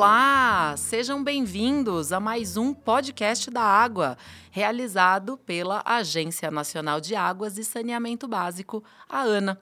Olá! Sejam bem-vindos a mais um podcast da água, realizado pela Agência Nacional de Águas e Saneamento Básico, a ANA.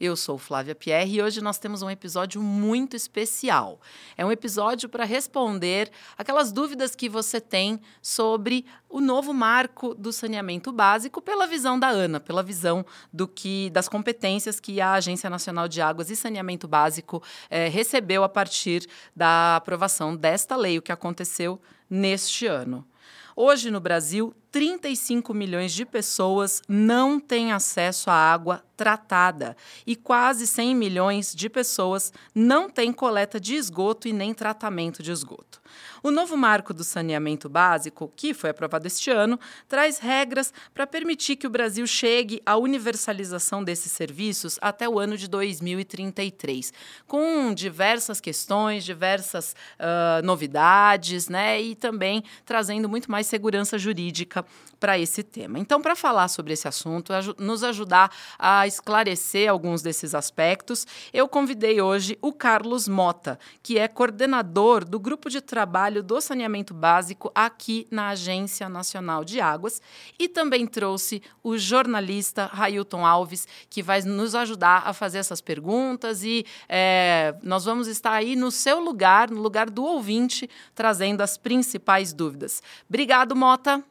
Eu sou Flávia Pierre e hoje nós temos um episódio muito especial. É um episódio para responder aquelas dúvidas que você tem sobre o novo marco do saneamento básico pela visão da ANA, pela visão do que das competências que a Agência Nacional de Águas e Saneamento Básico eh, recebeu a partir da aprovação desta lei, o que aconteceu neste ano. Hoje no Brasil, 35 milhões de pessoas não têm acesso à água tratada e quase 100 milhões de pessoas não têm coleta de esgoto e nem tratamento de esgoto. O novo marco do saneamento básico, que foi aprovado este ano, traz regras para permitir que o Brasil chegue à universalização desses serviços até o ano de 2033, com diversas questões, diversas uh, novidades, né, e também trazendo muito mais segurança jurídica para esse tema. Então, para falar sobre esse assunto, nos ajudar a esclarecer alguns desses aspectos, eu convidei hoje o Carlos Mota, que é coordenador do grupo de trabalho do saneamento básico aqui na Agência Nacional de Águas, e também trouxe o jornalista Railton Alves, que vai nos ajudar a fazer essas perguntas e é, nós vamos estar aí no seu lugar, no lugar do ouvinte, trazendo as principais dúvidas. Obrigado, Mota.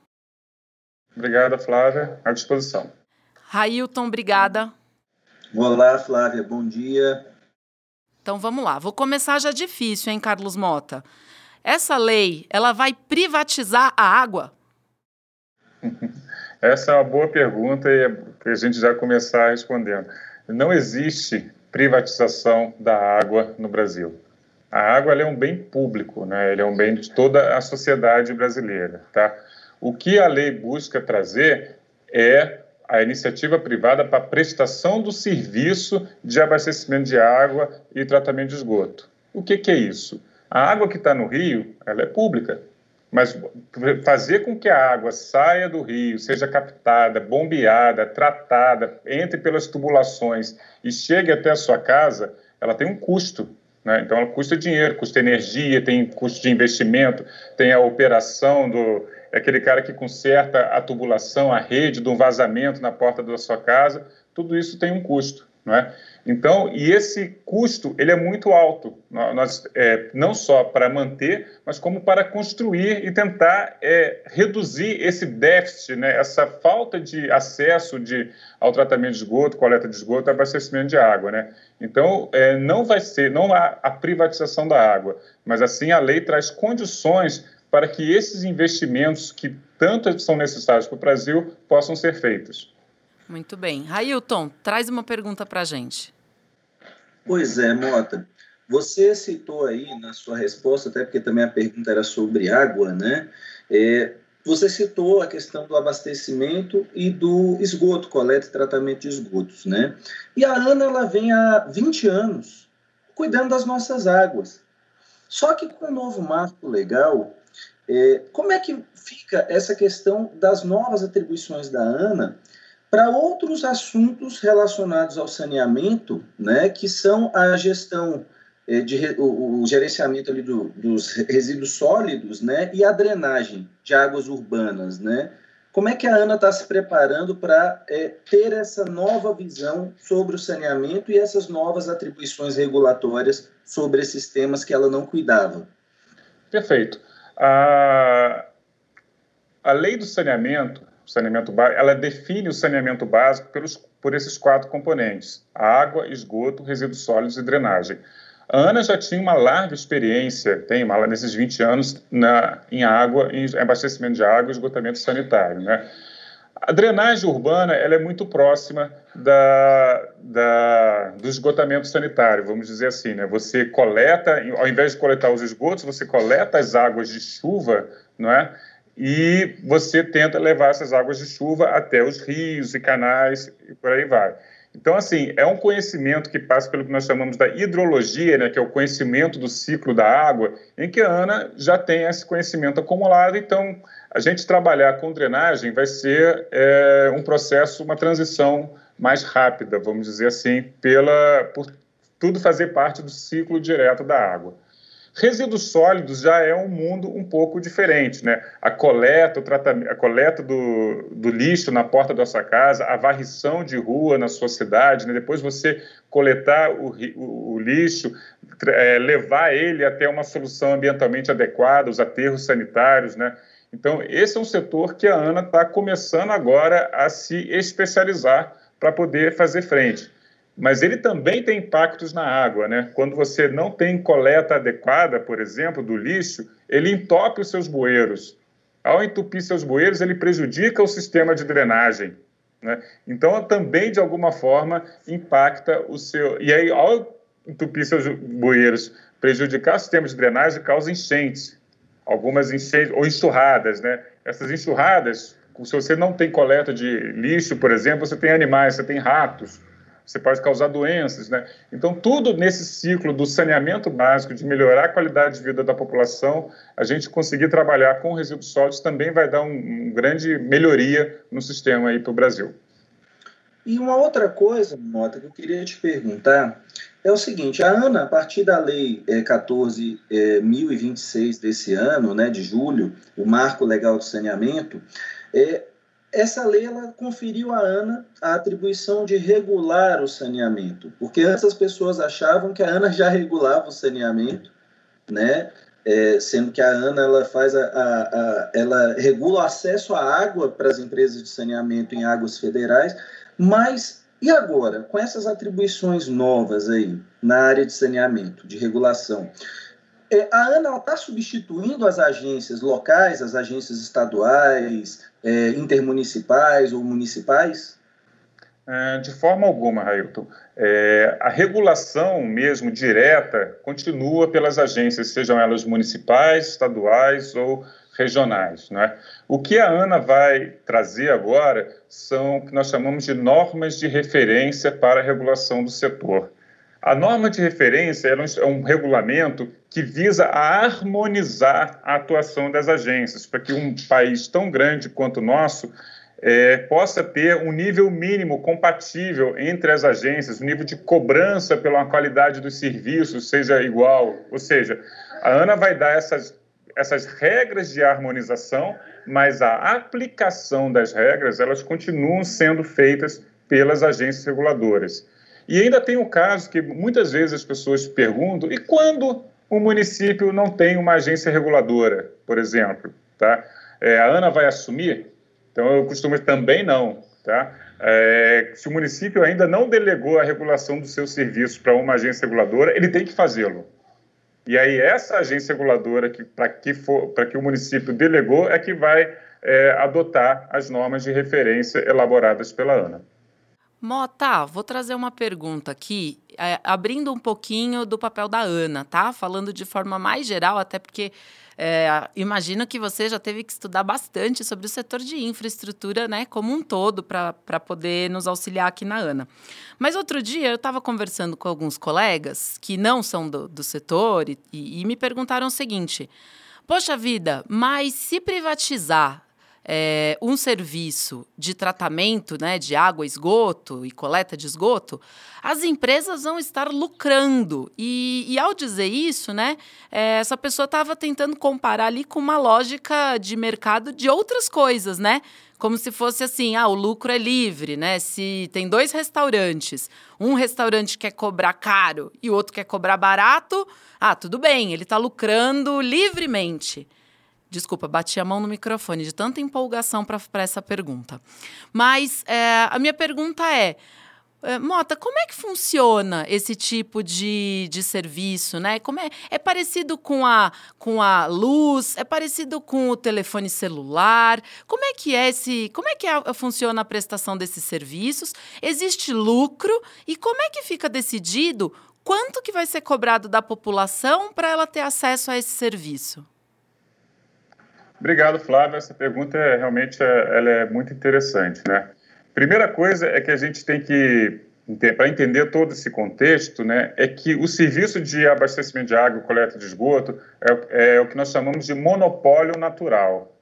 Obrigada, Flávia. À disposição. Railton, obrigada. Olá, Flávia. Bom dia. Então vamos lá. Vou começar já difícil, hein, Carlos Mota? Essa lei, ela vai privatizar a água? Essa é uma boa pergunta e é a gente já começar respondendo. Não existe privatização da água no Brasil. A água é um bem público, né? Ele é um bem de toda a sociedade brasileira, tá? O que a lei busca trazer é a iniciativa privada para prestação do serviço de abastecimento de água e tratamento de esgoto. O que, que é isso? A água que está no rio, ela é pública, mas fazer com que a água saia do rio, seja captada, bombeada, tratada, entre pelas tubulações e chegue até a sua casa, ela tem um custo. Né? Então, ela custa dinheiro, custa energia, tem custo de investimento, tem a operação do, é aquele cara que conserta a tubulação, a rede de um vazamento na porta da sua casa, tudo isso tem um custo, não é? Então, e esse custo, ele é muito alto, nós, é, não só para manter, mas como para construir e tentar é, reduzir esse déficit, né, essa falta de acesso de, ao tratamento de esgoto, coleta de esgoto, abastecimento de água, né? Então, é, não vai ser, não há a privatização da água, mas assim a lei traz condições para que esses investimentos que tanto são necessários para o Brasil possam ser feitos. Muito bem. Railton, traz uma pergunta para a gente. Pois é, Mota. Você citou aí na sua resposta, até porque também a pergunta era sobre água, né? É, você citou a questão do abastecimento e do esgoto, coleta e tratamento de esgotos, né? E a ANA ela vem há 20 anos cuidando das nossas águas. Só que com o novo marco legal, como é que fica essa questão das novas atribuições da ANA para outros assuntos relacionados ao saneamento, né, que são a gestão é, de o, o gerenciamento ali do, dos resíduos sólidos, né, e a drenagem de águas urbanas, né? Como é que a ANA está se preparando para é, ter essa nova visão sobre o saneamento e essas novas atribuições regulatórias sobre esses temas que ela não cuidava? Perfeito. A, a lei do saneamento, saneamento ela define o saneamento básico pelos, por esses quatro componentes: água, esgoto, resíduos sólidos e drenagem. A Ana já tinha uma larga experiência, tem uma, nesses 20 anos, na, em água, em abastecimento de água e esgotamento sanitário. Né? A drenagem urbana ela é muito próxima da, da, do esgotamento sanitário, vamos dizer assim. Né? Você coleta, ao invés de coletar os esgotos, você coleta as águas de chuva, não é? E você tenta levar essas águas de chuva até os rios e canais e por aí vai. Então, assim, é um conhecimento que passa pelo que nós chamamos da hidrologia, né, que é o conhecimento do ciclo da água, em que a Ana já tem esse conhecimento acumulado. Então, a gente trabalhar com drenagem vai ser é, um processo, uma transição mais rápida, vamos dizer assim, pela, por tudo fazer parte do ciclo direto da água. Resíduos sólidos já é um mundo um pouco diferente, né? A coleta, o tratamento, a coleta do, do lixo na porta da sua casa, a varrição de rua na sua cidade, né? depois você coletar o, o, o lixo, é, levar ele até uma solução ambientalmente adequada, os aterros sanitários, né? Então, esse é um setor que a ANA está começando agora a se especializar para poder fazer frente mas ele também tem impactos na água, né? Quando você não tem coleta adequada, por exemplo, do lixo, ele entope os seus bueiros. Ao entupir seus bueiros, ele prejudica o sistema de drenagem. Né? Então, também, de alguma forma, impacta o seu. E aí, ao entupir seus bueiros, prejudicar o sistema de drenagem, causa enchentes. Algumas enchentes, ou enxurradas, né? Essas enxurradas, se você não tem coleta de lixo, por exemplo, você tem animais, você tem ratos você pode causar doenças, né? Então, tudo nesse ciclo do saneamento básico, de melhorar a qualidade de vida da população, a gente conseguir trabalhar com resíduos sólidos também vai dar uma um grande melhoria no sistema aí para o Brasil. E uma outra coisa, Mota, que eu queria te perguntar é o seguinte: a ANA, a partir da Lei é, 14.026 é, desse ano, né, de julho, o Marco Legal de Saneamento, é, essa lei ela conferiu à ANA a atribuição de regular o saneamento, porque antes as pessoas achavam que a ANA já regulava o saneamento, né? É, sendo que a ANA ela faz a, a, a, ela regula o acesso à água para as empresas de saneamento em águas federais, mas e agora com essas atribuições novas aí na área de saneamento, de regulação? É, a ANA está substituindo as agências locais, as agências estaduais, é, intermunicipais ou municipais? É, de forma alguma, Railton. É, a regulação mesmo direta continua pelas agências, sejam elas municipais, estaduais ou regionais. Não é? O que a ANA vai trazer agora são o que nós chamamos de normas de referência para a regulação do setor. A norma de referência é um regulamento que visa harmonizar a atuação das agências, para que um país tão grande quanto o nosso é, possa ter um nível mínimo compatível entre as agências, um nível de cobrança pela qualidade dos serviços seja igual. Ou seja, a ANA vai dar essas, essas regras de harmonização, mas a aplicação das regras elas continuam sendo feitas pelas agências reguladoras. E ainda tem o caso que muitas vezes as pessoas perguntam: e quando o município não tem uma agência reguladora, por exemplo? Tá? É, a ANA vai assumir? Então, eu costumo também não. Tá? É, se o município ainda não delegou a regulação dos seus serviços para uma agência reguladora, ele tem que fazê-lo. E aí, essa agência reguladora, que, para que, que o município delegou, é que vai é, adotar as normas de referência elaboradas pela ANA. Mota, vou trazer uma pergunta aqui, é, abrindo um pouquinho do papel da Ana, tá? Falando de forma mais geral, até porque é, imagino que você já teve que estudar bastante sobre o setor de infraestrutura, né, como um todo, para poder nos auxiliar aqui na Ana. Mas outro dia eu estava conversando com alguns colegas que não são do, do setor e, e me perguntaram o seguinte: Poxa vida, mas se privatizar é, um serviço de tratamento né, de água, esgoto e coleta de esgoto, as empresas vão estar lucrando. E, e ao dizer isso, né, é, essa pessoa estava tentando comparar ali com uma lógica de mercado de outras coisas, né? Como se fosse assim, ah, o lucro é livre, né? Se tem dois restaurantes, um restaurante quer cobrar caro e o outro quer cobrar barato, ah, tudo bem, ele está lucrando livremente. Desculpa, bati a mão no microfone de tanta empolgação para essa pergunta. Mas é, a minha pergunta é, é, Mota, como é que funciona esse tipo de, de serviço, né? Como é, é parecido com a, com a luz? É parecido com o telefone celular? Como é que é esse, como é que é, funciona a prestação desses serviços? Existe lucro e como é que fica decidido quanto que vai ser cobrado da população para ela ter acesso a esse serviço? Obrigado, Flávio. Essa pergunta é, realmente é, ela é muito interessante, né? Primeira coisa é que a gente tem que para entender todo esse contexto, né, é que o serviço de abastecimento de água coleta de esgoto é, é o que nós chamamos de monopólio natural.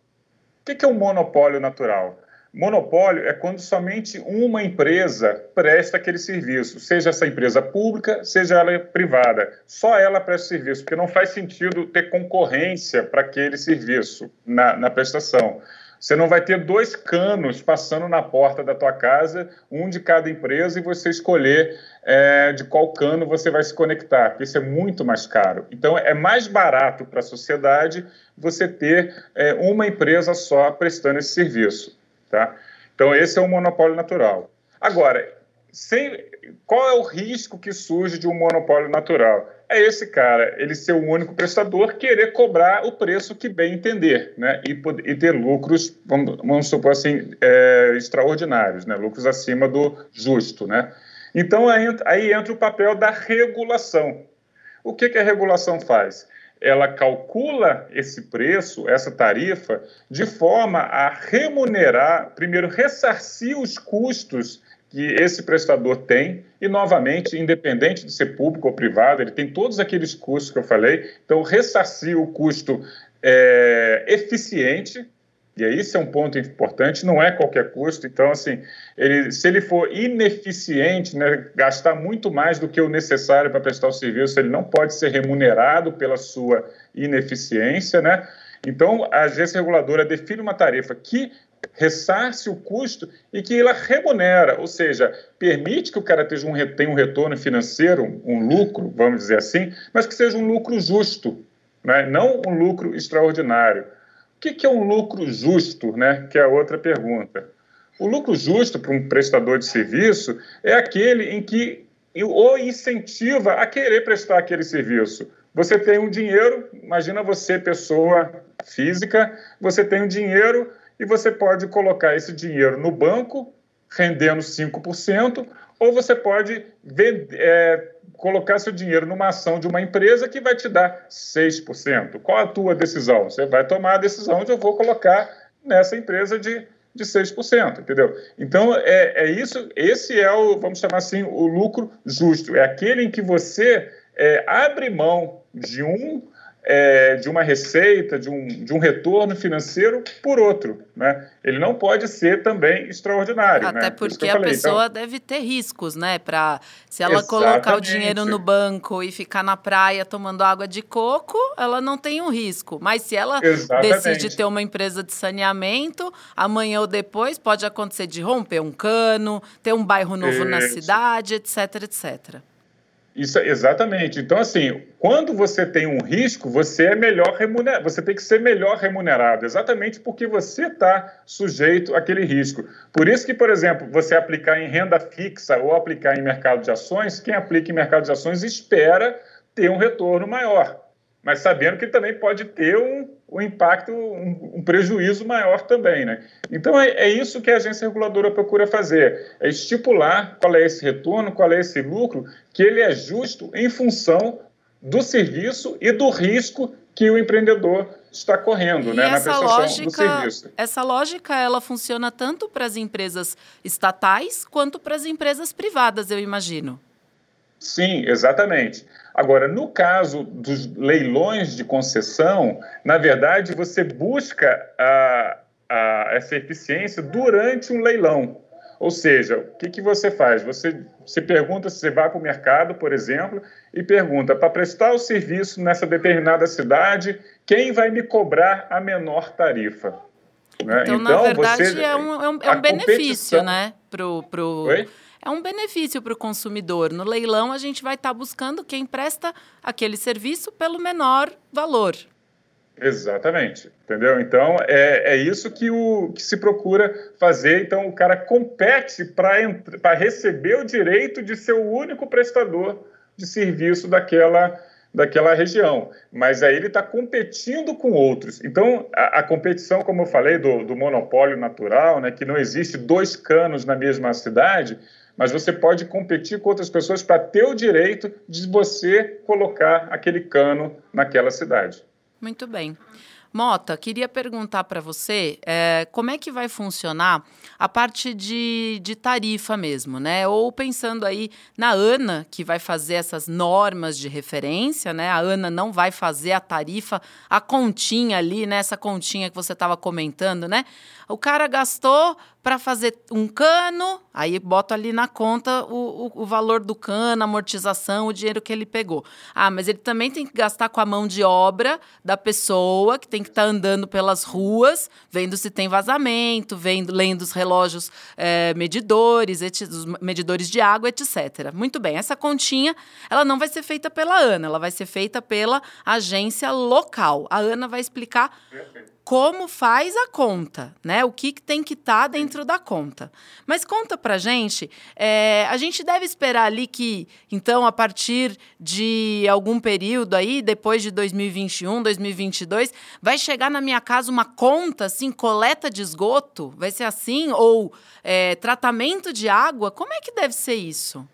O que é um monopólio natural? Monopólio é quando somente uma empresa presta aquele serviço, seja essa empresa pública, seja ela privada. Só ela presta serviço, porque não faz sentido ter concorrência para aquele serviço na, na prestação. Você não vai ter dois canos passando na porta da tua casa, um de cada empresa, e você escolher é, de qual cano você vai se conectar, porque isso é muito mais caro. Então, é mais barato para a sociedade você ter é, uma empresa só prestando esse serviço. Tá? Então, esse é um monopólio natural. Agora, sem, qual é o risco que surge de um monopólio natural? É esse cara, ele ser o único prestador, querer cobrar o preço que bem entender, né? E, e ter lucros, vamos, vamos supor assim, é, extraordinários, né? Lucros acima do justo, né? Então, aí, aí entra o papel da regulação. O que, que a regulação faz? Ela calcula esse preço, essa tarifa, de forma a remunerar, primeiro, ressarcir os custos que esse prestador tem, e novamente, independente de ser público ou privado, ele tem todos aqueles custos que eu falei, então ressarcir o custo é, eficiente, e aí isso é um ponto importante, não é qualquer custo. Então, assim, ele, se ele for ineficiente, né, gastar muito mais do que o necessário para prestar o serviço, ele não pode ser remunerado pela sua ineficiência, né? Então, a agência reguladora define uma tarifa que ressarce o custo e que ela remunera, ou seja, permite que o cara tenha um, tenha um retorno financeiro, um lucro, vamos dizer assim, mas que seja um lucro justo, né? não um lucro extraordinário. Que, que é um lucro justo, né? Que é a outra pergunta. O lucro justo para um prestador de serviço é aquele em que o incentiva a querer prestar aquele serviço. Você tem um dinheiro, imagina você, pessoa física, você tem um dinheiro e você pode colocar esse dinheiro no banco, rendendo 5%, ou você pode vender, é, colocar seu dinheiro numa ação de uma empresa que vai te dar 6%. Qual a tua decisão? Você vai tomar a decisão de eu vou colocar nessa empresa de, de 6%, entendeu? Então, é, é isso, esse é o, vamos chamar assim, o lucro justo. É aquele em que você é, abre mão de um é, de uma receita, de um, de um retorno financeiro por outro. Né? Ele não pode ser também extraordinário. Até né? porque a pessoa então, deve ter riscos, né? Pra, se ela exatamente. colocar o dinheiro no banco e ficar na praia tomando água de coco, ela não tem um risco. Mas se ela exatamente. decide ter uma empresa de saneamento, amanhã ou depois pode acontecer de romper um cano, ter um bairro novo Isso. na cidade, etc, etc. Isso, exatamente. Então, assim, quando você tem um risco, você é melhor remunerado, você tem que ser melhor remunerado, exatamente porque você está sujeito àquele risco. Por isso que, por exemplo, você aplicar em renda fixa ou aplicar em mercado de ações, quem aplica em mercado de ações espera ter um retorno maior mas sabendo que também pode ter um, um impacto, um, um, prejuízo maior também. Né? Então, é, é, isso que a agência reguladora procura fazer, é estipular qual é esse retorno, qual é esse lucro, que ele é justo em função do serviço e do risco que o empreendedor está correndo né, na prestação lógica, do serviço. Essa lógica ela funciona tanto para as empresas estatais quanto para as empresas privadas, eu imagino. Sim, exatamente. Agora, no caso dos leilões de concessão, na verdade, você busca a, a, essa eficiência durante um leilão. Ou seja, o que, que você faz? Você se pergunta se você vai para o mercado, por exemplo, e pergunta: para prestar o serviço nessa determinada cidade, quem vai me cobrar a menor tarifa? Né? Então, então, na verdade, você, é um, é um, é um benefício, né? Pro, pro... Oi? É um benefício para o consumidor. No leilão, a gente vai estar tá buscando quem presta aquele serviço pelo menor valor. Exatamente, entendeu? Então é, é isso que, o, que se procura fazer. Então o cara compete para receber o direito de ser o único prestador de serviço daquela, daquela região. Mas aí ele está competindo com outros. Então a, a, competição, como eu falei, do, do monopólio natural, né, que não existe dois canos na mesma cidade, mas você pode competir com outras pessoas para ter o direito de você colocar aquele cano naquela cidade. Muito bem. Mota, queria perguntar para você é, como é que vai funcionar a parte de, de tarifa mesmo, né? Ou pensando aí na ANA, que vai fazer essas normas de referência, né? A ANA não vai fazer a tarifa, a continha ali, né? Continha que você estava comentando, né? O cara gastou para fazer um cano, aí boto ali na conta o, o, o, valor do cano, a amortização, o dinheiro que ele pegou. Ah, mas ele também tem que gastar com a mão de obra da pessoa, que tem que estar tá andando pelas ruas, vendo se tem vazamento, vendo, lendo os relógios é, medidores, os medidores de água, etc. Muito bem, essa continha, ela não vai ser feita pela ANA, ela vai ser feita pela agência local. A ANA vai explicar como faz a conta, né? O que, que tem que estar tá dentro da conta. Mas conta pra gente, é, a gente deve esperar ali que, então, a partir de algum período aí, depois de 2021, 2022, vai chegar na minha casa uma conta, assim, coleta de esgoto? Vai ser assim? Ou é, tratamento de água? Como é que deve ser isso?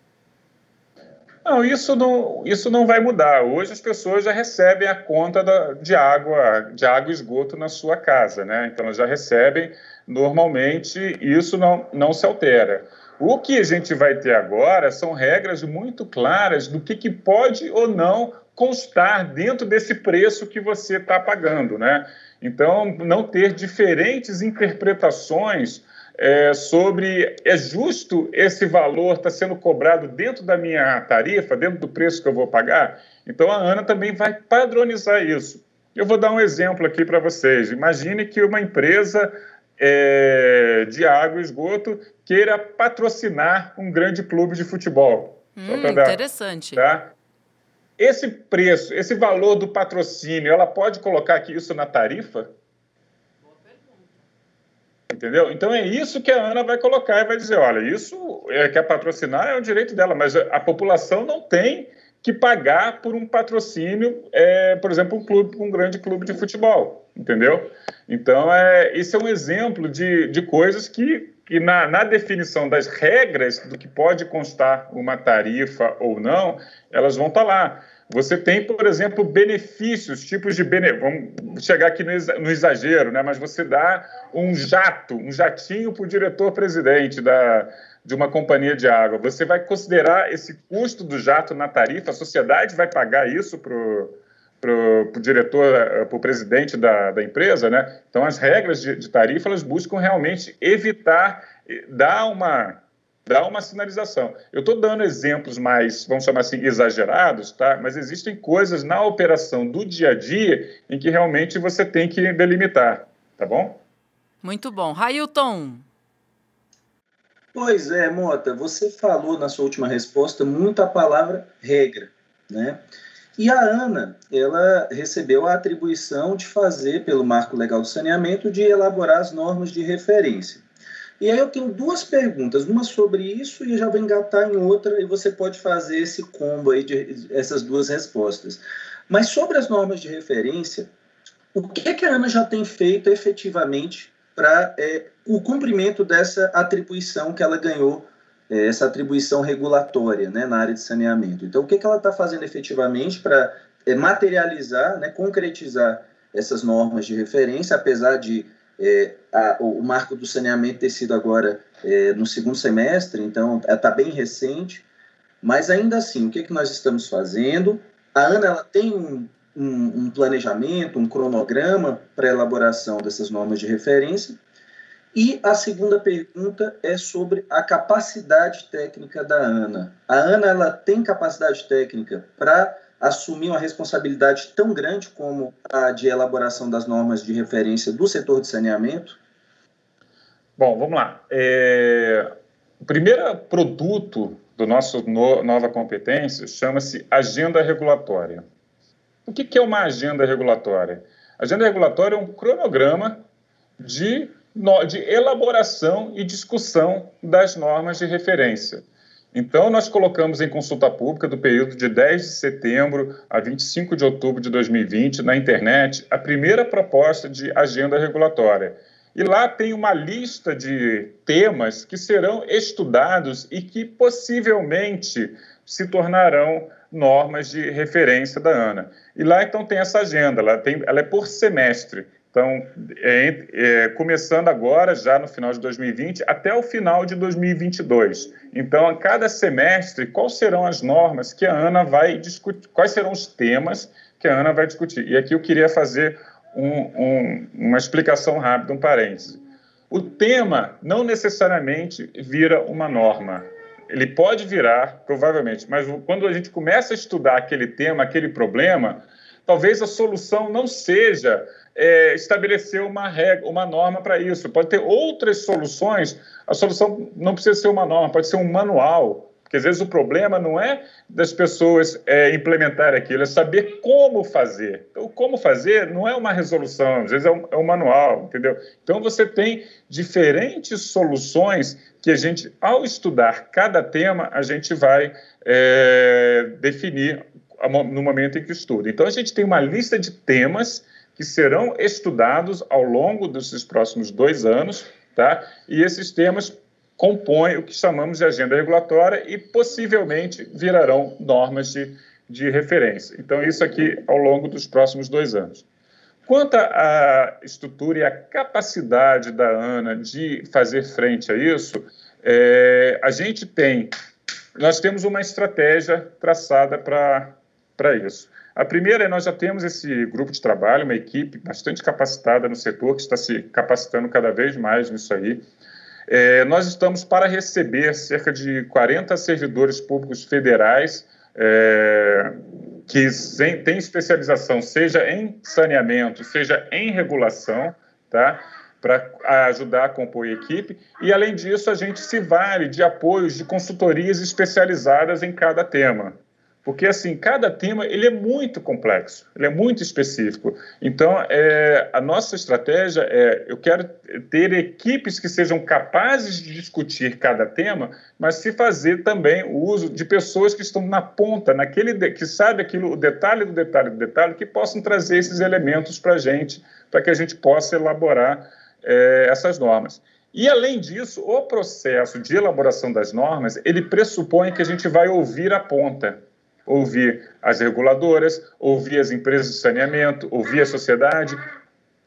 Não, isso não, isso não vai mudar. Hoje as pessoas já recebem a conta da, de água, de água e esgoto na sua casa, né? Então elas já recebem normalmente, isso não, não se altera. O que a gente vai ter agora são regras muito claras do que, que pode ou não constar dentro desse preço que você está pagando, né? Então, não ter diferentes interpretações é, sobre é justo esse valor estar tá sendo cobrado dentro da minha tarifa, dentro do preço que eu vou pagar? Então a ANA também vai padronizar isso. Eu vou dar um exemplo aqui para vocês. Imagine que uma empresa é, de água e esgoto queira patrocinar um grande clube de futebol. Hum, dar, interessante. Tá? Esse preço, esse valor do patrocínio, ela pode colocar aqui isso na tarifa? Entendeu? Então é isso que a Ana vai colocar e vai dizer: olha, isso é, quer patrocinar é o direito dela, mas a população não tem que pagar por um patrocínio, é, por exemplo, um clube, um grande clube de futebol, entendeu? Então é, esse é um exemplo de, de coisas que, que na, na definição das regras do que pode constar uma tarifa ou não, elas vão estar lá. Você tem, por exemplo, benefícios, tipos de benefícios. Vamos chegar aqui no exagero, né? mas você dá um jato, um jatinho para o diretor-presidente da, de uma companhia de água. Você vai considerar esse custo do jato na tarifa? A sociedade vai pagar isso para o diretor, para o presidente da, da empresa? Né? Então, as regras de, de tarifa elas buscam realmente evitar, dar uma dá uma sinalização. Eu estou dando exemplos mais, vamos chamar assim, exagerados, tá? mas existem coisas na operação do dia a dia em que realmente você tem que delimitar, tá bom? Muito bom. Railton. Pois é, Mota, você falou na sua última resposta muito a palavra regra, né? E a ANA, ela recebeu a atribuição de fazer, pelo Marco Legal do Saneamento, de elaborar as normas de referência. E aí eu tenho duas perguntas, uma sobre isso e já vou engatar em outra e você pode fazer esse combo aí de essas duas respostas. Mas sobre as normas de referência, o que, é que a ANA já tem feito efetivamente para é, o cumprimento dessa atribuição que ela ganhou, é, essa atribuição regulatória né, na área de saneamento? Então, o que, é que ela está fazendo efetivamente para é, materializar, né, concretizar essas normas de referência, apesar de é, a, o marco do saneamento ter sido agora é, no segundo semestre, então está bem recente, mas ainda assim, o que, é que nós estamos fazendo? A ANA ela tem um, um, um planejamento, um cronograma para elaboração dessas normas de referência, e a segunda pergunta é sobre a capacidade técnica da ANA. A ANA ela tem capacidade técnica para assumir uma responsabilidade tão grande como a de elaboração das normas de referência do setor de saneamento? Bom, vamos lá. É... O primeiro produto do nosso no, Nova Competência chama-se Agenda Regulatória. O que, que é uma agenda regulatória? agenda regulatória é um cronograma de, de elaboração e discussão das normas de referência. Então, nós colocamos em consulta pública do período de 10 de setembro a 25 de outubro de 2020, na internet, a primeira proposta de agenda regulatória. E lá tem uma lista de temas que serão estudados e que possivelmente se tornarão normas de referência da ANA. E lá, então, tem essa agenda, ela, tem, ela é por semestre. Então, é, é, começando agora, já no final de 2020, até o final de 2022. Então, a cada semestre, quais serão as normas que a ANA vai discutir, quais serão os temas que a ANA vai discutir. E aqui eu queria fazer um, um, uma explicação rápida, um parêntese. o tema não necessariamente vira uma norma. Ele pode virar, provavelmente, mas quando a gente começa a estudar aquele tema, aquele problema, talvez a solução não seja é, estabelecer uma regra, uma norma para isso. Pode ter outras soluções. A solução não precisa ser uma norma, pode ser um manual. Porque às vezes o problema não é das pessoas é, implementarem aquilo, é saber como fazer. Então, como fazer não é uma resolução, às vezes é um, é um manual, entendeu? Então, você tem diferentes soluções que a gente, ao estudar cada tema, a gente vai é, definir no momento em que estuda. Então, a gente tem uma lista de temas que serão estudados ao longo desses próximos dois anos, tá? E esses temas compõem o que chamamos de agenda regulatória e possivelmente virarão normas de, de referência. Então, isso aqui ao longo dos próximos dois anos. Quanto à estrutura e à capacidade da ANA de fazer frente a isso, é, a gente tem, nós temos uma estratégia traçada para isso. A primeira é nós já temos esse grupo de trabalho, uma equipe bastante capacitada no setor, que está se capacitando cada vez mais nisso aí. É, nós estamos para receber cerca de 40 servidores públicos federais é, que têm especialização, seja em saneamento, seja em regulação, tá? para ajudar a compor a equipe. E, além disso, a gente se vale de apoios de consultorias especializadas em cada tema porque assim cada tema ele é muito complexo, ele é muito específico. Então, é, a nossa estratégia é eu quero ter equipes que sejam capazes de discutir cada tema, mas se fazer também o uso de pessoas que estão na ponta, naquele que sabe aquilo, o detalhe do detalhe do detalhe, que possam trazer esses elementos para a gente, para que a gente possa elaborar é, essas normas. E, além disso, o processo de elaboração das normas, ele pressupõe que a gente vai ouvir a ponta ouvir as reguladoras, ouvir as empresas de saneamento, ouvir a sociedade. O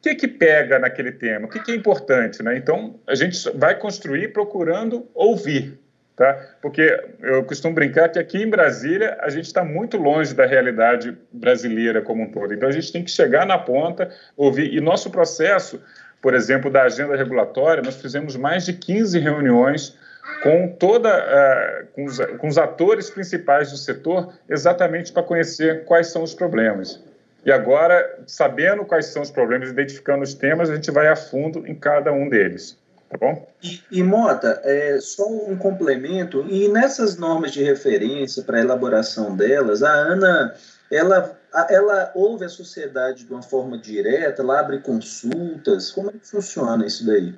que, que pega naquele tema? O que, que é importante? Né? Então, a gente vai construir procurando ouvir. Tá? Porque eu costumo brincar que aqui em Brasília a gente está muito longe da realidade brasileira como um todo. Então, a gente tem que chegar na ponta, ouvir. E nosso processo, por exemplo, da agenda regulatória, nós fizemos mais de 15 reuniões com toda uh, com, os, com, os, atores principais do setor, exatamente para conhecer quais são os problemas. E agora, sabendo quais são os problemas, identificando os temas, a gente vai a fundo em cada um deles. Tá bom? E, e Mota, é, só um complemento, e nessas normas de referência para a elaboração delas, a ANA ela, ela ouve a sociedade de uma forma direta, ela abre consultas, como é que funciona isso daí?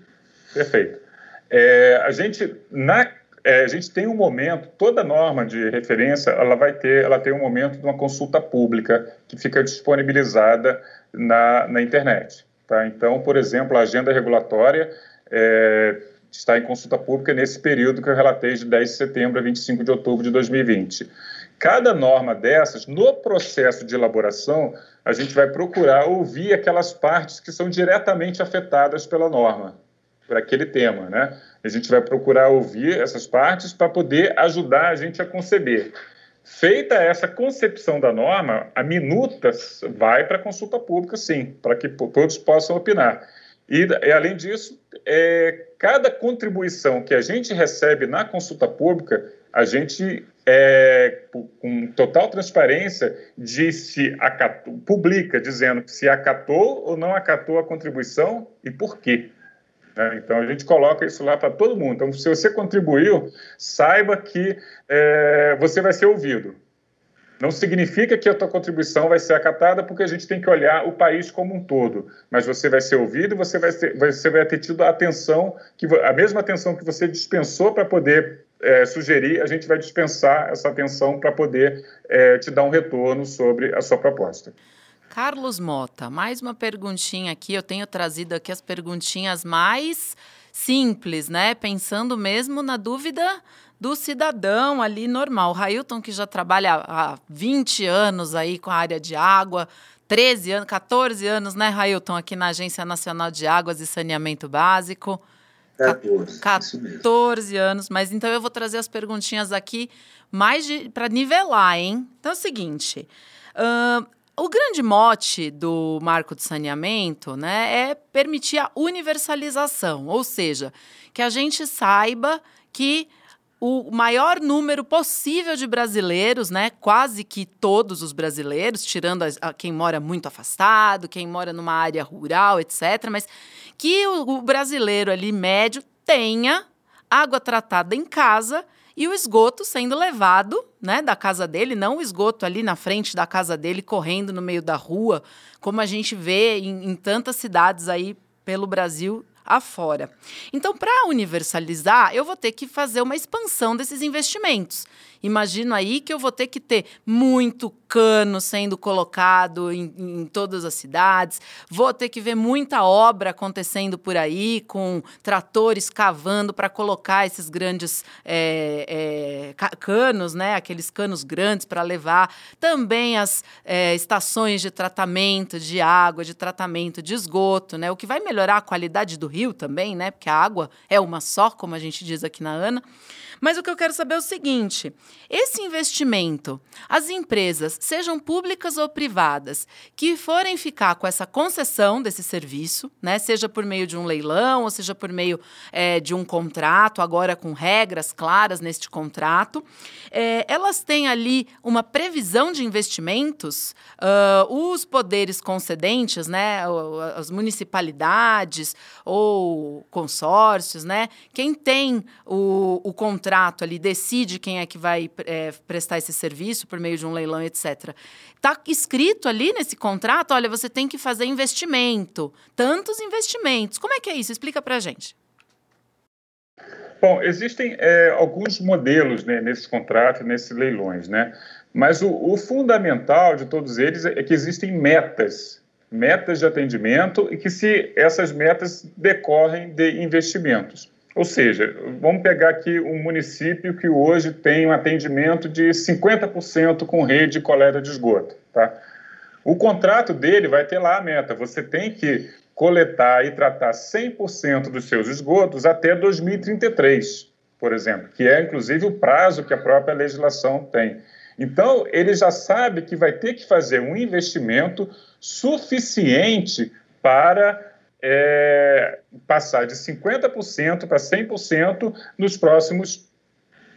Perfeito. É, a gente na é, a gente tem um momento, toda norma de referência, ela vai ter, ela tem um momento de uma consulta pública que fica disponibilizada na, na internet. Tá? Então, por exemplo, a agenda regulatória é, está em consulta pública nesse período que eu relatei de 10 de setembro a 25 de outubro de 2020. Cada norma dessas, no processo de elaboração, a gente vai procurar ouvir aquelas partes que são diretamente afetadas pela norma para aquele tema, né? A gente vai procurar ouvir essas partes para poder ajudar a gente a conceber. Feita essa concepção da norma, a minuta vai para a consulta pública, sim, para que todos possam opinar. E, além disso, é, cada contribuição que a gente recebe na consulta pública, a gente, é, com total transparência, de se acatou, publica, dizendo se acatou ou não acatou a contribuição e por quê. Né? Então, a gente coloca isso lá para todo mundo. Então, se você contribuiu, saiba que é, você vai ser ouvido. Não significa que a tua contribuição vai ser acatada, porque a gente tem que olhar o país como um todo. Mas você vai ser ouvido, você vai, ter, você vai ter tido a atenção, que, a mesma atenção que você dispensou para poder é, sugerir, a gente vai dispensar essa atenção para poder é, te dar um retorno sobre a sua proposta. Carlos Mota, mais uma perguntinha aqui. Eu tenho trazido aqui as perguntinhas mais simples, né? Pensando mesmo na dúvida do cidadão ali normal. O Railton, que já trabalha há 20 anos aí com a área de água, 13 anos, 14 anos, né, Railton, aqui na Agência Nacional de Águas e Saneamento Básico. 14, 14 anos, mas então eu vou trazer as perguntinhas aqui mais para nivelar, hein? Então é o seguinte: uh, o grande mote do marco de saneamento né, é permitir a universalização, ou seja, que a gente saiba que o maior número possível de brasileiros, né? Quase que todos os brasileiros, tirando a, a quem mora muito afastado, quem mora numa área rural, etc. Mas que o, o brasileiro ali médio tenha água tratada em casa e o esgoto sendo levado, né, da casa dele, não o esgoto ali na frente da casa dele correndo no meio da rua, como a gente vê em, em tantas cidades aí pelo Brasil afora. Então, para universalizar, eu vou ter que fazer uma expansão desses investimentos. Imagino aí que eu vou ter que ter muito cano sendo colocado em, em, todas as cidades, vou ter que ver muita obra acontecendo por aí, com tratores cavando para colocar esses grandes é, é, canos, né? aqueles canos grandes para levar. Também as é, estações de tratamento de água, de tratamento de esgoto, né? o que vai melhorar a qualidade do rio também, né? porque a água é uma só, como a gente diz aqui na ANA. Mas o que eu quero saber é o seguinte: esse investimento, as empresas, sejam públicas ou privadas, que forem ficar com essa concessão desse serviço, né, seja por meio de um leilão, ou seja por meio é, de um contrato, agora com regras claras neste contrato, é, elas têm ali uma previsão de investimentos, uh, os poderes concedentes, né, as municipalidades ou consórcios, né, quem tem o, o contrato ali decide quem é que vai é, prestar esse serviço por meio de um leilão, etc. Está escrito ali nesse contrato, olha, você tem que fazer investimento, tantos investimentos. Como é que é isso? Explica para a gente. Bom, existem é, alguns modelos né, nesse contrato, nesses leilões, né? Mas o, o, fundamental de todos eles é que existem metas, metas de atendimento e que se essas metas decorrem de investimentos. Ou seja, vamos pegar aqui um município que hoje tem um atendimento de 50% com rede de coleta de esgoto. Tá? O contrato dele vai ter lá a meta: você tem que coletar e tratar 100% dos seus esgotos até 2033, por exemplo, que é inclusive o prazo que a própria legislação tem. Então, ele já sabe que vai ter que fazer um investimento suficiente para é, passar de 50% para 100% nos próximos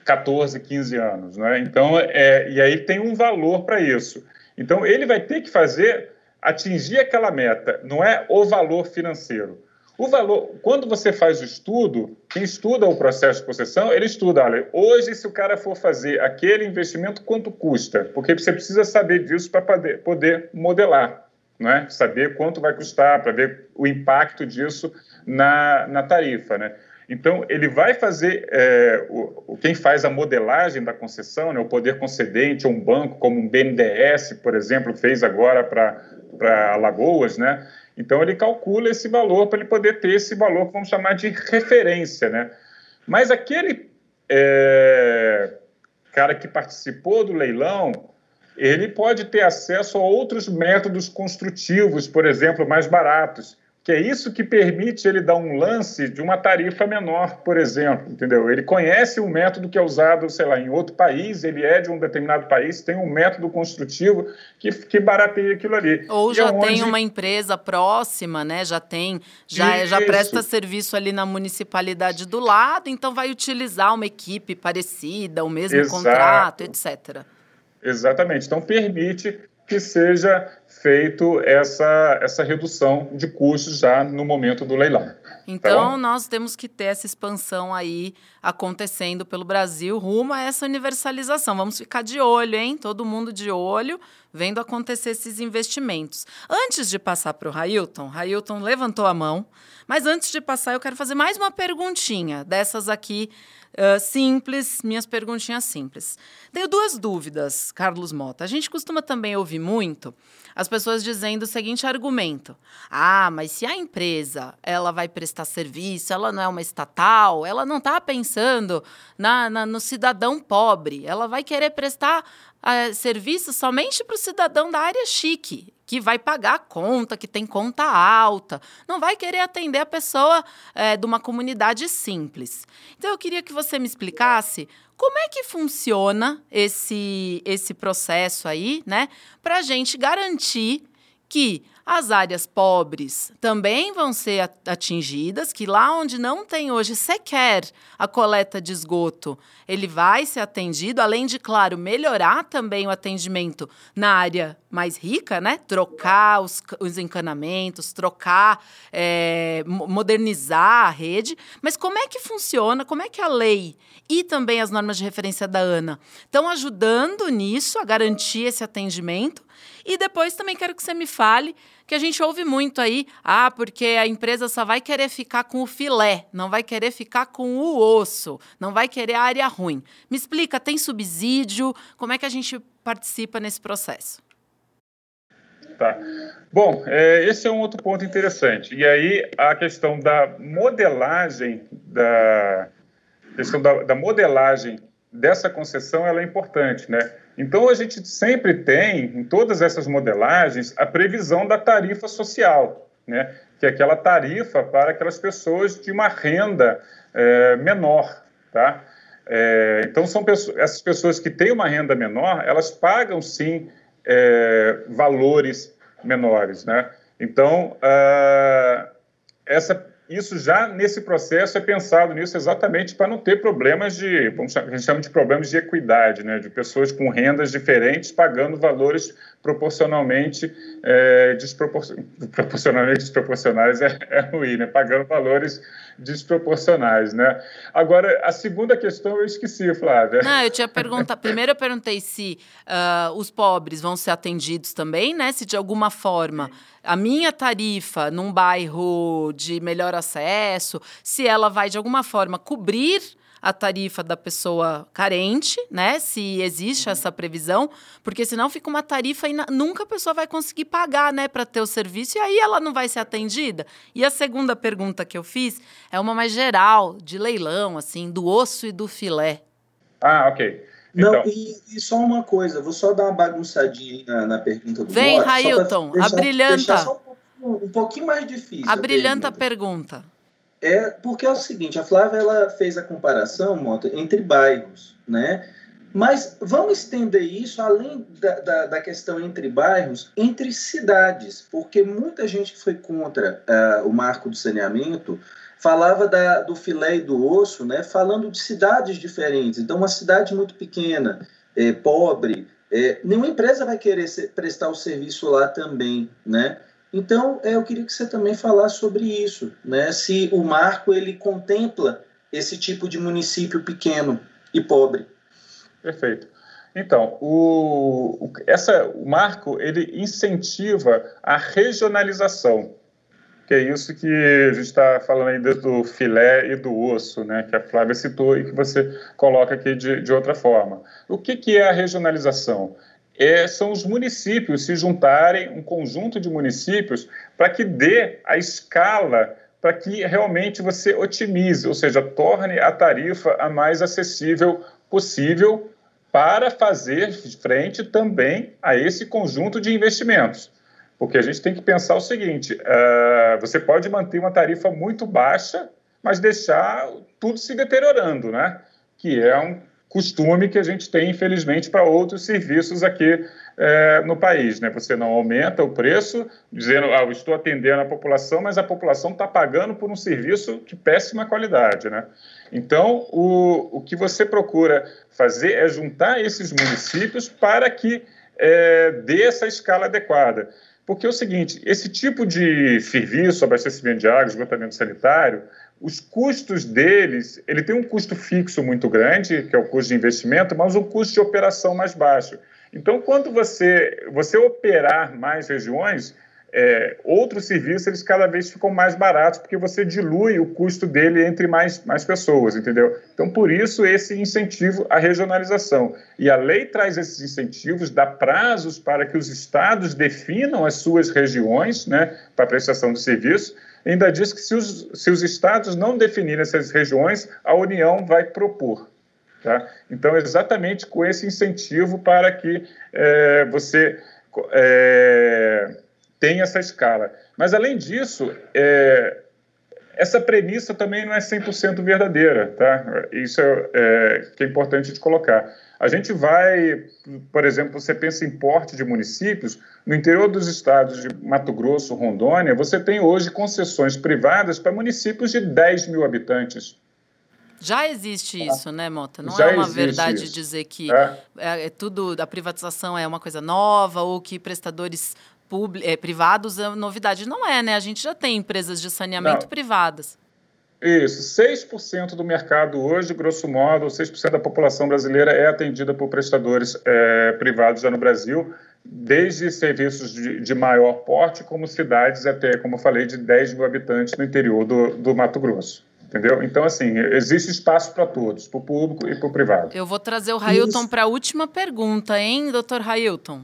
14, 15 anos. Né? Então, é, e aí tem um valor para isso. Então, ele vai ter que fazer, atingir aquela meta, não é o valor financeiro. O valor, quando você faz o estudo, quem estuda o processo de concessão, ele estuda, olha, hoje se o cara for fazer aquele investimento, quanto custa? Porque você precisa saber disso para poder, poder modelar né? saber quanto vai custar, para ver o impacto disso na, na tarifa. Né? Então, ele vai fazer, é, o, quem faz a modelagem da concessão, né, o poder concedente um banco, como um BNDES, por exemplo, fez agora para Alagoas, né? Então, ele calcula esse valor para ele poder ter esse valor que vamos chamar de referência, né? Mas aquele é, cara que participou do leilão, ele pode ter acesso a outros métodos construtivos, por exemplo, mais baratos, que é isso que permite ele dar um lance de uma tarifa menor, por exemplo, entendeu? Ele conhece um método que é usado, sei lá, em outro país, ele é de um determinado país, tem um método construtivo que, que barateia aquilo ali. Ou já é onde... tem uma empresa próxima, né? Já tem, já, já presta serviço ali na municipalidade do lado, então vai utilizar uma equipe parecida, o mesmo Exato. contrato, etc. Exatamente. Então, permite que seja feito essa, essa redução de custos já no momento do leilão. Tá então, tá nós temos que ter essa expansão aí acontecendo pelo Brasil rumo a essa universalização. Vamos ficar de olho, hein? Todo mundo de olho, vendo acontecer esses investimentos. Antes de passar para o Railton, Railton levantou a mão, mas antes de passar, eu quero fazer mais uma perguntinha dessas aqui uh, simples, minhas perguntinhas simples. Tenho duas dúvidas, Carlos Mota. A gente costuma também ouvir muito as pessoas dizendo o seguinte argumento: ah, mas se a empresa ela vai prestar serviço, ela não é uma estatal, ela não está pensando na, na, no cidadão pobre, ela vai querer prestar serviços somente para o cidadão da área chique, que vai pagar a conta, que tem conta alta, não vai querer atender a pessoa é, de uma comunidade simples. Então, eu queria que você me explicasse como é que funciona esse, esse processo aí, né, para a gente garantir que as áreas pobres também vão ser atingidas, que lá onde não tem hoje sequer a coleta de esgoto, ele vai ser atendido, além de, claro, melhorar também o atendimento na área mais rica, né? Trocar os, os encanamentos, trocar, é, modernizar a rede. Mas como é que funciona? Como é que a lei e também as normas de referência da ANA estão ajudando nisso, a garantir esse atendimento? E depois também quero que você me fale que a gente ouve muito aí, ah, porque a empresa só vai querer ficar com o filé, não vai querer ficar com o osso, não vai querer a área ruim. Me explica, tem subsídio? Como é que a gente participa nesse processo? Tá. Bom, é, esse é um outro ponto interessante. E aí a questão da modelagem da questão da, da modelagem dessa concessão ela é importante, né? Então, a gente sempre tem, em todas essas modelagens, a previsão da tarifa social, né? que é aquela tarifa para aquelas pessoas de uma renda é, menor. Tá? É, então, são pessoas, essas pessoas que têm uma renda menor, elas pagam, sim, é, valores menores. Né? Então, uh, essa isso já nesse processo é pensado nisso exatamente para não ter problemas de, vamos chamar, a gente chama de problemas de equidade, né, de pessoas com rendas diferentes pagando valores proporcionalmente é, proporcionalmente desproporcionais é, é ruim, né, pagando valores desproporcionais, né? Agora, a segunda questão eu esqueci, Flávia. Não, eu tinha perguntado. Primeiro eu perguntei se uh, os pobres vão ser atendidos também, né? Se de alguma forma a minha tarifa num bairro de melhor acesso, se ela vai de alguma forma cobrir a tarifa da pessoa carente, né? Se existe uhum. essa previsão, porque senão fica uma tarifa e nunca a pessoa vai conseguir pagar, né, para ter o serviço e aí ela não vai ser atendida. E a segunda pergunta que eu fiz é uma mais geral, de leilão, assim, do osso e do filé. Ah, ok. Não, então. e, e, só uma coisa, vou só dar uma bagunçadinha na, na pergunta do Vem, Railton, a brilhanta. Um pouquinho, um pouquinho, mais difícil. A, a brilhanta pergunta. pergunta. É porque é o seguinte, a Flávia ela fez a comparação, Mota, entre bairros, né? Mas vamos estender isso além da, da, da, questão entre bairros, entre cidades, porque muita gente foi contra uh, o marco do saneamento falava da, do filé e do osso, né? Falando de cidades diferentes. Então, uma cidade muito pequena, é, pobre, é, nenhuma empresa vai querer ser, prestar o serviço lá também, né? Então, é, eu queria que você também falasse sobre isso, né? Se o marco ele contempla esse tipo de município pequeno e pobre. Perfeito. Então, o, o, essa, o marco ele incentiva a regionalização, que é isso que a gente está falando aí do filé e do osso, né, que a Flávia citou e que você coloca aqui de, de outra forma. O que, que é a regionalização? É, são os municípios se juntarem, um conjunto de municípios, para que dê a escala para que realmente você otimize, ou seja, torne a tarifa a mais acessível possível para fazer frente também a esse conjunto de investimentos. Porque a gente tem que pensar o seguinte: uh, você pode manter uma tarifa muito baixa, mas deixar tudo se deteriorando, né? Que é um costume que a gente tem, infelizmente, para outros serviços aqui é, no país. Né? Você não aumenta o preço, dizendo, ah, eu estou atendendo a população, mas a população está pagando por um serviço de péssima qualidade. Né? Então, o, o que você procura fazer é juntar esses municípios para que é, dê essa escala adequada. Porque é o seguinte, esse tipo de serviço, abastecimento de água, esgotamento sanitário, os custos deles, ele tem um custo fixo muito grande, que é o custo de investimento, mas um custo de operação mais baixo. Então, quando você, você operar mais regiões, é, outros serviços eles cada vez ficam mais baratos porque você dilui o custo dele entre mais, mais pessoas, entendeu? Então, por isso, esse incentivo à regionalização. E a lei traz esses incentivos, dá prazos para que os estados definam as suas regiões né, para prestação de serviço, ainda diz que se os, se os estados não definirem essas regiões, a União vai propor. Tá? Então, exatamente com esse incentivo para que é, você é, tenha essa escala. Mas, além disso, é, essa premissa também não é 100% verdadeira. Tá? Isso é, é, que é importante de colocar. A gente vai, por exemplo, você pensa em porte de municípios, no interior dos estados de Mato Grosso, Rondônia, você tem hoje concessões privadas para municípios de 10 mil habitantes. Já existe tá. isso, né, Mota? Não Já é uma verdade isso. dizer que é. É, é. tudo a privatização é uma coisa nova ou que prestadores é, privados é novidade. Não é, né? A gente já tem empresas de saneamento Não. privadas. Isso, 6% do mercado hoje, grosso modo, 6% da população brasileira é atendida por prestadores é, privados já no Brasil, desde serviços de, de, maior porte, como cidades até, como eu falei, de 10 mil habitantes no interior do, do Mato Grosso entendeu? Então, assim, existe espaço para todos, para o público e para o privado. Eu vou trazer o Railton para a última pergunta, hein, doutor Railton?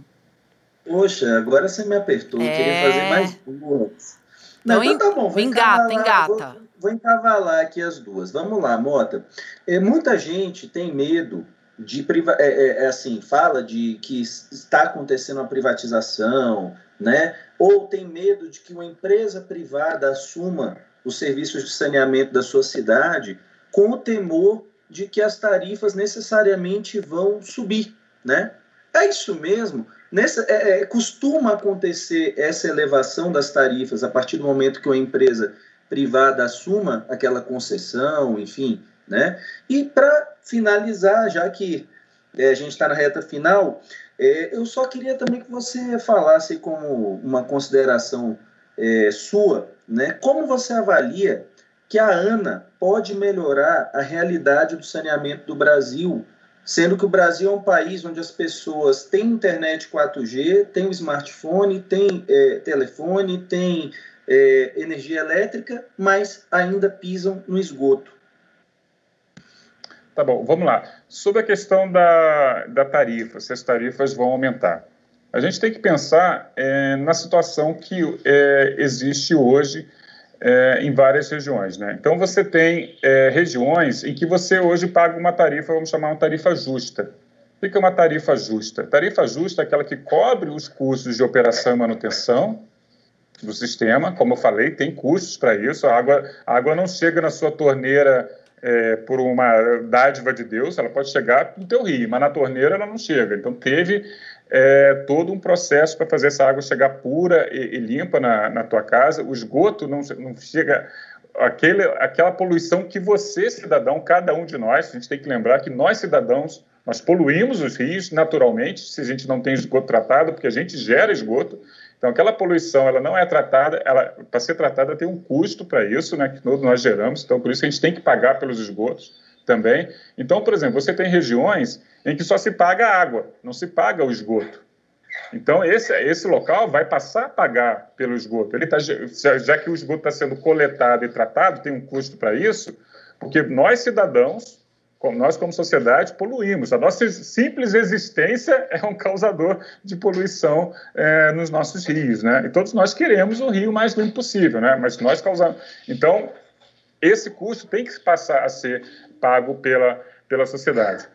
Poxa, agora você me apertou, é... eu queria é. fazer mais duas. Não, então, tá bom, vou engata, engata. Vou, vou encavalar aqui as duas. Vamos lá, Mota. É, muita gente tem medo de priva é, é, é, assim, fala de que está acontecendo uma privatização, né? Ou tem medo de que uma empresa privada assuma os serviços de saneamento da sua cidade, com o temor de que as tarifas necessariamente vão subir, né? É isso mesmo. Nessa, é, é, costuma acontecer essa elevação das tarifas a partir do momento que uma empresa privada assuma aquela concessão, enfim, né? E para finalizar, já que é, a gente está na reta final, é, eu só queria também que você falasse como uma consideração é, sua, né? Como você avalia que a ANA pode melhorar a realidade do saneamento do Brasil, sendo que o Brasil é um país onde as pessoas têm internet 4G, têm smartphone, têm é, telefone, têm é, energia elétrica, mas ainda pisam no esgoto. Tá bom, vamos lá. Sobre a questão da, da tarifa, se as tarifas vão aumentar. A gente tem que pensar é, na situação que é, existe hoje é, em várias regiões. Né? Então, você tem é, regiões em que você hoje paga uma tarifa, vamos chamar uma tarifa justa. O que é uma tarifa justa? Tarifa justa é aquela que cobre os custos de operação e manutenção do sistema. Como eu falei, tem custos para isso. A água, a água não chega na sua torneira é, por uma dádiva de Deus, ela pode chegar no teu rio, mas na torneira ela não chega. Então, teve é, todo um processo para fazer essa água chegar pura e, e limpa na, na, tua casa. O esgoto não, não chega aquele, aquela poluição que você, cidadão, cada um de nós, a gente tem que lembrar que nós, cidadãos, nós poluímos os rios naturalmente, se a gente não tem esgoto tratado, porque a gente gera esgoto. Então, aquela poluição, ela não é tratada, ela para ser tratada tem um custo para isso, né, que todos nós geramos. Então, por isso a gente tem que pagar pelos esgotos também. Então, por exemplo, você tem regiões em que só se paga água, não se paga o esgoto. Então, esse, esse local vai passar a pagar pelo esgoto. Ele tá, já que o esgoto está sendo coletado e tratado, tem um custo para isso, porque nós, cidadãos, nós como sociedade, poluímos. A nossa simples existência é um causador de poluição é, nos nossos rios, né? E todos nós queremos o rio mais limpo possível, né? Mas nós causamos... Então, esse custo tem que passar a ser pago pela, pela sociedade.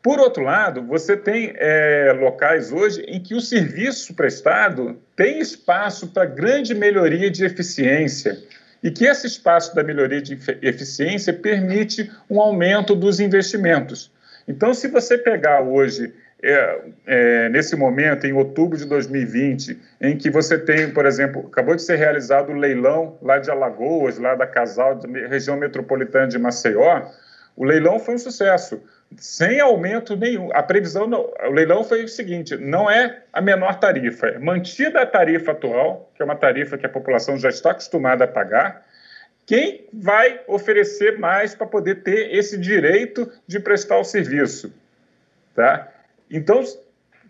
Por outro lado, você tem é, locais hoje em que o serviço prestado tem espaço para grande melhoria de eficiência e que esse espaço da melhoria de eficiência permite um aumento dos investimentos. Então, se você pegar hoje, é, é, nesse momento, em outubro de 2020, em que você tem, por exemplo, acabou de ser realizado o leilão lá de Alagoas, lá da Casal, região metropolitana de Maceió, o leilão foi um sucesso sem aumento nenhum. A previsão, o leilão foi o seguinte: não é a menor tarifa, é mantida a tarifa atual, que é uma tarifa que a população já está acostumada a pagar. Quem vai oferecer mais para poder ter esse direito de prestar o serviço? Tá? Então,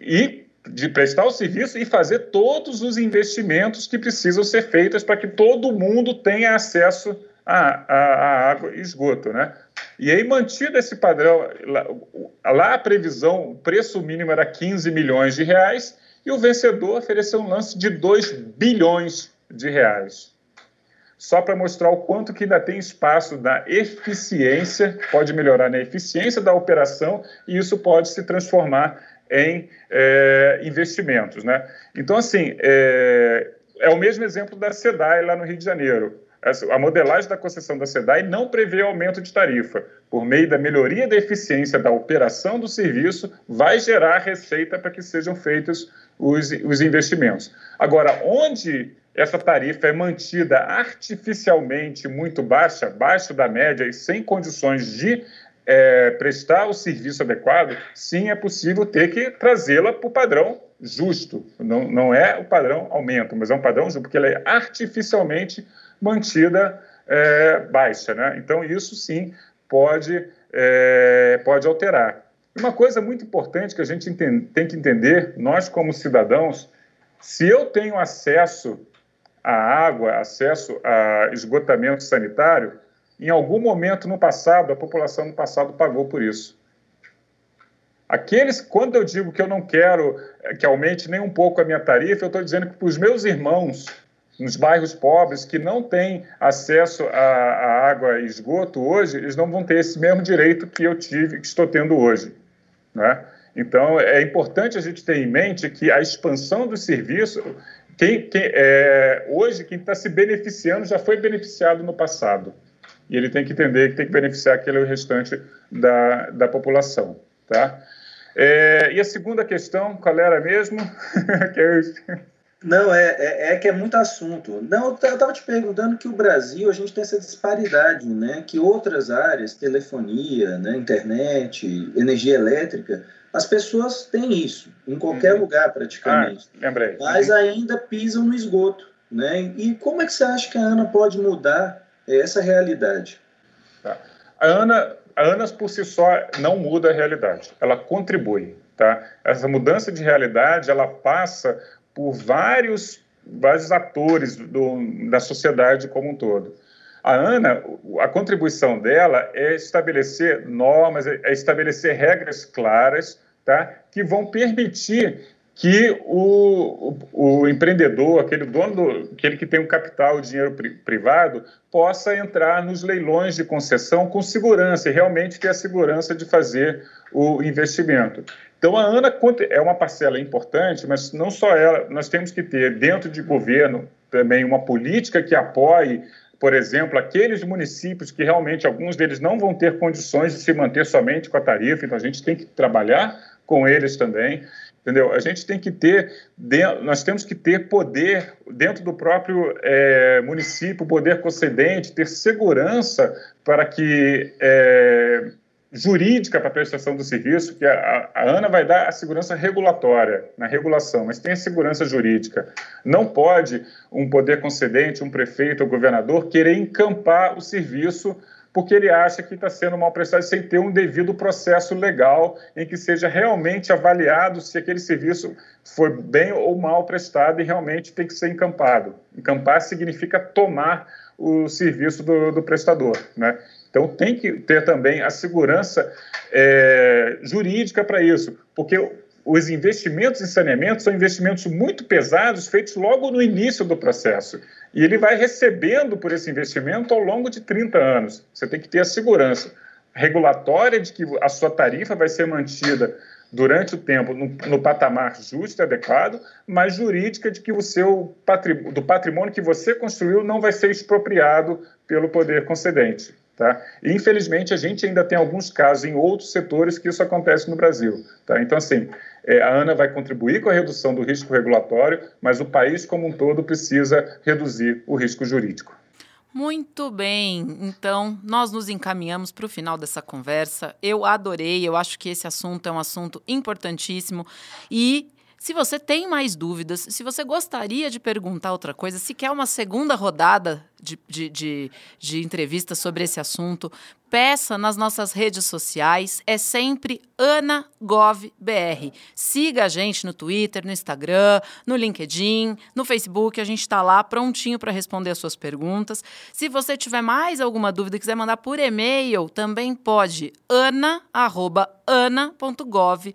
e de prestar o serviço e fazer todos os investimentos que precisam ser feitos para que todo mundo tenha acesso a água e esgoto, né? E aí, mantido esse padrão, lá, a previsão, o preço mínimo era 15 milhões de reais e o vencedor ofereceu um lance de 2 bilhões de reais. só para mostrar o quanto que ainda tem espaço da eficiência, pode melhorar na eficiência da operação e isso pode se transformar em é, investimentos. Né? Então, assim, é, é o mesmo exemplo da SEDAI lá no Rio de Janeiro. A modelagem da concessão da SEDAI não prevê aumento de tarifa. Por meio da melhoria da eficiência da operação do serviço, vai gerar receita para que sejam feitos os, os investimentos. Agora, onde essa tarifa é mantida artificialmente muito baixa, abaixo da média e sem condições de é, prestar o serviço adequado, sim, é possível ter que trazê-la para o padrão justo. Não, não é o padrão aumento, mas é um padrão justo, porque ela é artificialmente mantida é, baixa. Né? Então, isso sim pode, é, pode alterar. Uma coisa muito importante que a gente tem que entender, nós como cidadãos, se eu tenho acesso à água, acesso a esgotamento sanitário, em algum momento no passado, a população no passado pagou por isso. Aqueles, quando eu digo que eu não quero eh, que aumente nem um pouco a minha tarifa, eu estou dizendo que para os meus irmãos nos bairros pobres que não têm acesso à, água e esgoto hoje, eles não vão ter esse mesmo direito que eu tive, que estou tendo hoje. Né? Então, é importante a gente ter em mente que a expansão do serviço, quem, quem, é, hoje, quem está se beneficiando já foi beneficiado no passado. E ele tem que entender que tem que beneficiar aquele restante da, da população. Tá? É, e a segunda questão, qual era mesmo? que é não, é, é, é, que é muito assunto. Não, eu estava te perguntando que o Brasil, a gente tem essa disparidade, né? Que outras áreas, telefonia, né? internet, energia elétrica, as pessoas têm isso, em qualquer uhum. lugar praticamente. Ah, lembrei. Mas uhum. ainda pisam no esgoto, né? E como é que você acha que a Ana pode mudar essa realidade? Tá. A Ana, a Ana por si só não muda a realidade, ela contribui, tá? Essa mudança de realidade, ela passa por vários, vários atores do, da sociedade como um todo. A Ana, a contribuição dela é estabelecer normas, é estabelecer regras claras, tá? que vão permitir que o, o, o, empreendedor, aquele dono, do, aquele que tem o capital, o dinheiro pri, privado, possa entrar nos leilões de concessão com segurança e realmente ter a segurança de fazer o investimento. Então, a ANA é uma parcela importante, mas não só ela, nós temos que ter dentro de governo também uma política que apoie, por exemplo, aqueles municípios que realmente alguns deles não vão ter condições de se manter somente com a tarifa, então a gente tem que trabalhar com eles também entendeu? A gente tem que ter, nós temos que ter poder dentro do próprio é, município, poder concedente, ter segurança para que é, jurídica para a prestação do serviço, que a, a, ANA vai dar a segurança regulatória, na regulação, mas tem a segurança jurídica. Não pode um poder concedente, um prefeito ou governador querer encampar o serviço porque ele acha que está sendo mal prestado sem ter um devido processo legal em que seja realmente avaliado se aquele serviço foi bem ou mal prestado e realmente tem que ser encampado. Encampar significa tomar o serviço do, do prestador, né? Então, tem que ter também a segurança é, jurídica para isso, porque os investimentos em saneamento são investimentos muito pesados, feitos logo no início do processo. E ele vai recebendo por esse investimento ao longo de 30 anos. Você tem que ter a segurança regulatória de que a sua tarifa vai ser mantida durante o tempo no, no patamar justo e adequado, mas jurídica de que o seu patrimônio, do patrimônio que você construiu não vai ser expropriado pelo poder concedente. Tá? Infelizmente, a gente ainda tem alguns casos em outros setores que isso acontece no Brasil. Tá? Então, assim, é, a ANA vai contribuir com a redução do risco regulatório, mas o país como um todo precisa reduzir o risco jurídico. Muito bem, então nós nos encaminhamos para o final dessa conversa. Eu adorei, eu acho que esse assunto é um assunto importantíssimo e se você tem mais dúvidas, se você gostaria de perguntar outra coisa, se quer uma segunda rodada de, de, de, de entrevista sobre esse assunto, peça nas nossas redes sociais. É sempre AnaGovBR. Siga a gente no Twitter, no Instagram, no LinkedIn, no Facebook. A gente está lá prontinho para responder as suas perguntas. Se você tiver mais alguma dúvida e quiser mandar por e-mail, também pode ana.ana.gov.br ana.gov.br.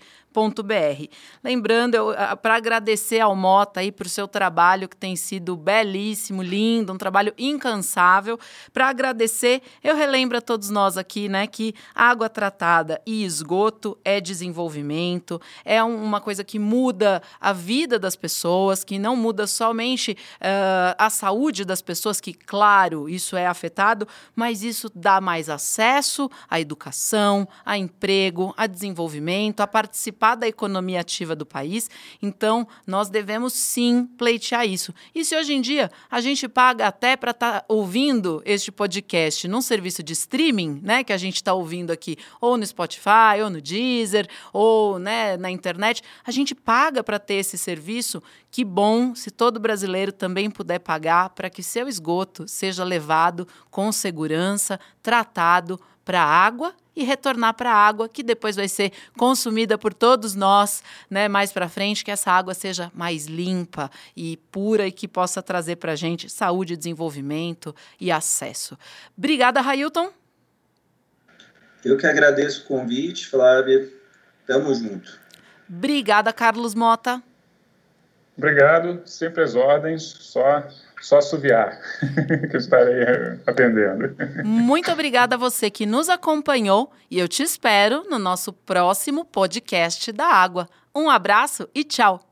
Lembrando, para agradecer ao Mota aí por seu trabalho que tem sido belíssimo, lindo, um trabalho incansável. Para agradecer, eu relembro a todos nós aqui, né, que água tratada e esgoto é desenvolvimento, é uma coisa que muda a vida das pessoas, que não muda somente uh, a saúde das pessoas, que claro, isso é afetado, mas isso dá mais acesso à educação, a emprego, a desenvolvimento, a participar da economia ativa do país. Então, nós devemos sim pleitear isso. E se hoje em dia a gente paga até para estar tá ouvindo este podcast num serviço de streaming, né, que a gente está ouvindo aqui, ou no Spotify, ou no Deezer, ou né, na internet, a gente paga para ter esse serviço. Que bom se todo brasileiro também puder pagar para que seu esgoto seja levado com segurança, tratado para a água e retornar para a água, que depois vai ser consumida por todos nós, né, mais para frente, que essa água seja mais limpa e pura e que possa trazer para a gente saúde, desenvolvimento e acesso. Obrigada, Railton. Eu que agradeço o convite, Flávia. Tamo junto. Obrigada, Carlos Mota. Obrigado, sempre as ordens, só só assoviar, que eu estarei atendendo. Muito obrigada a você que nos acompanhou e eu te espero no nosso próximo podcast da Água. Um abraço e tchau!